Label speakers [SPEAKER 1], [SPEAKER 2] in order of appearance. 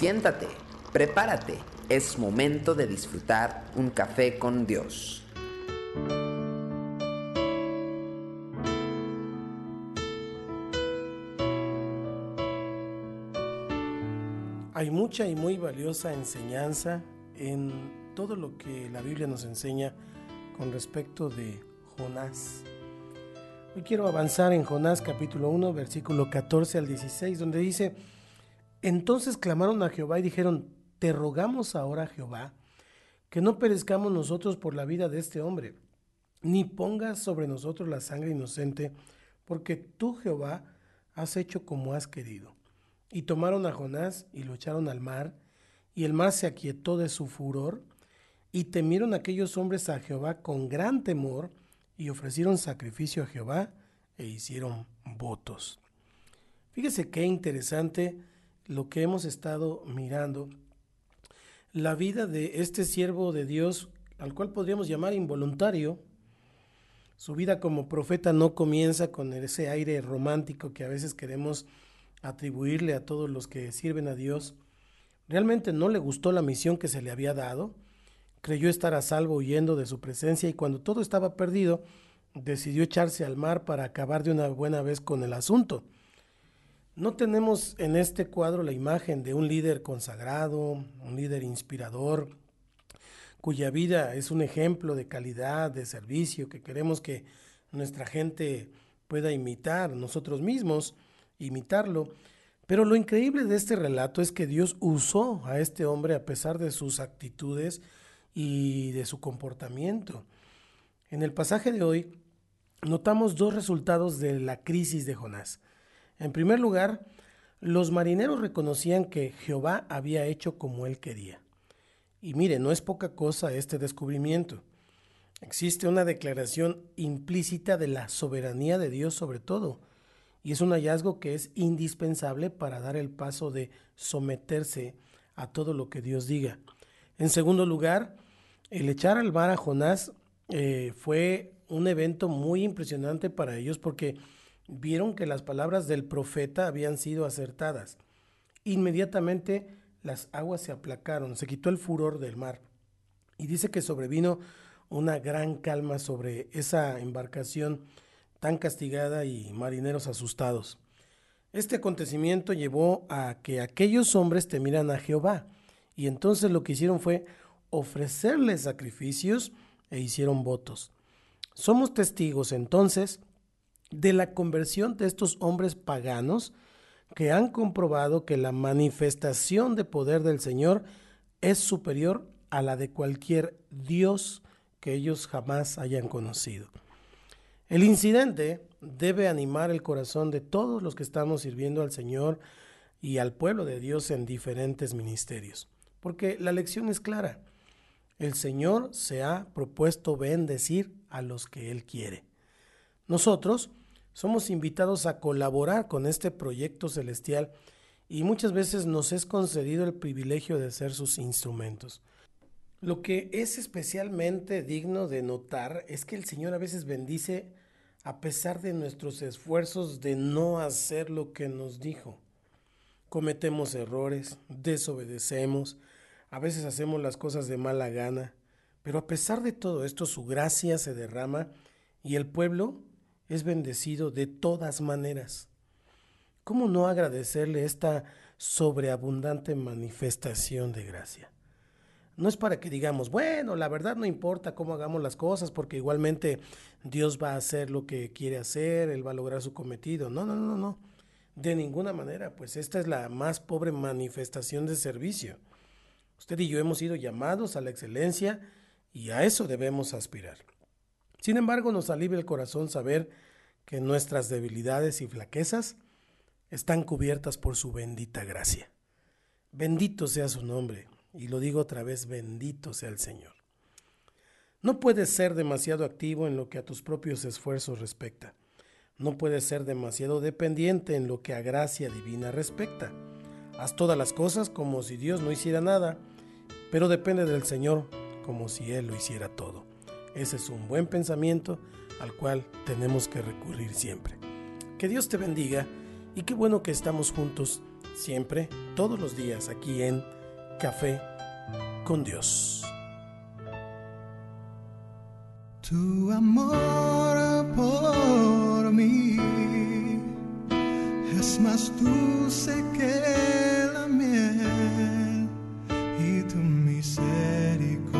[SPEAKER 1] Siéntate, prepárate, es momento de disfrutar un café con Dios.
[SPEAKER 2] Hay mucha y muy valiosa enseñanza en todo lo que la Biblia nos enseña con respecto de Jonás. Hoy quiero avanzar en Jonás capítulo 1, versículo 14 al 16, donde dice, entonces clamaron a Jehová y dijeron, te rogamos ahora, Jehová, que no perezcamos nosotros por la vida de este hombre, ni pongas sobre nosotros la sangre inocente, porque tú, Jehová, has hecho como has querido. Y tomaron a Jonás y lo echaron al mar, y el mar se aquietó de su furor, y temieron aquellos hombres a Jehová con gran temor, y ofrecieron sacrificio a Jehová, e hicieron votos. Fíjese qué interesante lo que hemos estado mirando. La vida de este siervo de Dios, al cual podríamos llamar involuntario, su vida como profeta no comienza con ese aire romántico que a veces queremos atribuirle a todos los que sirven a Dios. Realmente no le gustó la misión que se le había dado, creyó estar a salvo huyendo de su presencia y cuando todo estaba perdido, decidió echarse al mar para acabar de una buena vez con el asunto. No tenemos en este cuadro la imagen de un líder consagrado, un líder inspirador, cuya vida es un ejemplo de calidad, de servicio, que queremos que nuestra gente pueda imitar, nosotros mismos imitarlo. Pero lo increíble de este relato es que Dios usó a este hombre a pesar de sus actitudes y de su comportamiento. En el pasaje de hoy notamos dos resultados de la crisis de Jonás. En primer lugar, los marineros reconocían que Jehová había hecho como él quería. Y mire, no es poca cosa este descubrimiento. Existe una declaración implícita de la soberanía de Dios sobre todo y es un hallazgo que es indispensable para dar el paso de someterse a todo lo que Dios diga. En segundo lugar, el echar al mar a Jonás eh, fue un evento muy impresionante para ellos porque vieron que las palabras del profeta habían sido acertadas. Inmediatamente las aguas se aplacaron, se quitó el furor del mar. Y dice que sobrevino una gran calma sobre esa embarcación tan castigada y marineros asustados. Este acontecimiento llevó a que aquellos hombres temieran a Jehová, y entonces lo que hicieron fue ofrecerle sacrificios e hicieron votos. Somos testigos entonces de la conversión de estos hombres paganos que han comprobado que la manifestación de poder del Señor es superior a la de cualquier Dios que ellos jamás hayan conocido. El incidente debe animar el corazón de todos los que estamos sirviendo al Señor y al pueblo de Dios en diferentes ministerios, porque la lección es clara. El Señor se ha propuesto bendecir a los que Él quiere. Nosotros somos invitados a colaborar con este proyecto celestial y muchas veces nos es concedido el privilegio de ser sus instrumentos. Lo que es especialmente digno de notar es que el Señor a veces bendice a pesar de nuestros esfuerzos de no hacer lo que nos dijo. Cometemos errores, desobedecemos, a veces hacemos las cosas de mala gana, pero a pesar de todo esto su gracia se derrama y el pueblo es bendecido de todas maneras. ¿Cómo no agradecerle esta sobreabundante manifestación de gracia? No es para que digamos, bueno, la verdad no importa cómo hagamos las cosas, porque igualmente Dios va a hacer lo que quiere hacer, Él va a lograr su cometido. No, no, no, no. De ninguna manera, pues esta es la más pobre manifestación de servicio. Usted y yo hemos sido llamados a la excelencia y a eso debemos aspirar. Sin embargo, nos alivia el corazón saber que nuestras debilidades y flaquezas están cubiertas por su bendita gracia. Bendito sea su nombre. Y lo digo otra vez, bendito sea el Señor. No puedes ser demasiado activo en lo que a tus propios esfuerzos respecta. No puedes ser demasiado dependiente en lo que a gracia divina respecta. Haz todas las cosas como si Dios no hiciera nada, pero depende del Señor como si Él lo hiciera todo. Ese es un buen pensamiento al cual tenemos que recurrir siempre. Que Dios te bendiga Y qué bueno que estamos juntos siempre, todos los días, aquí en Café con Dios.
[SPEAKER 3] Tu amor por mí es más dulce que la miel y tu misericordia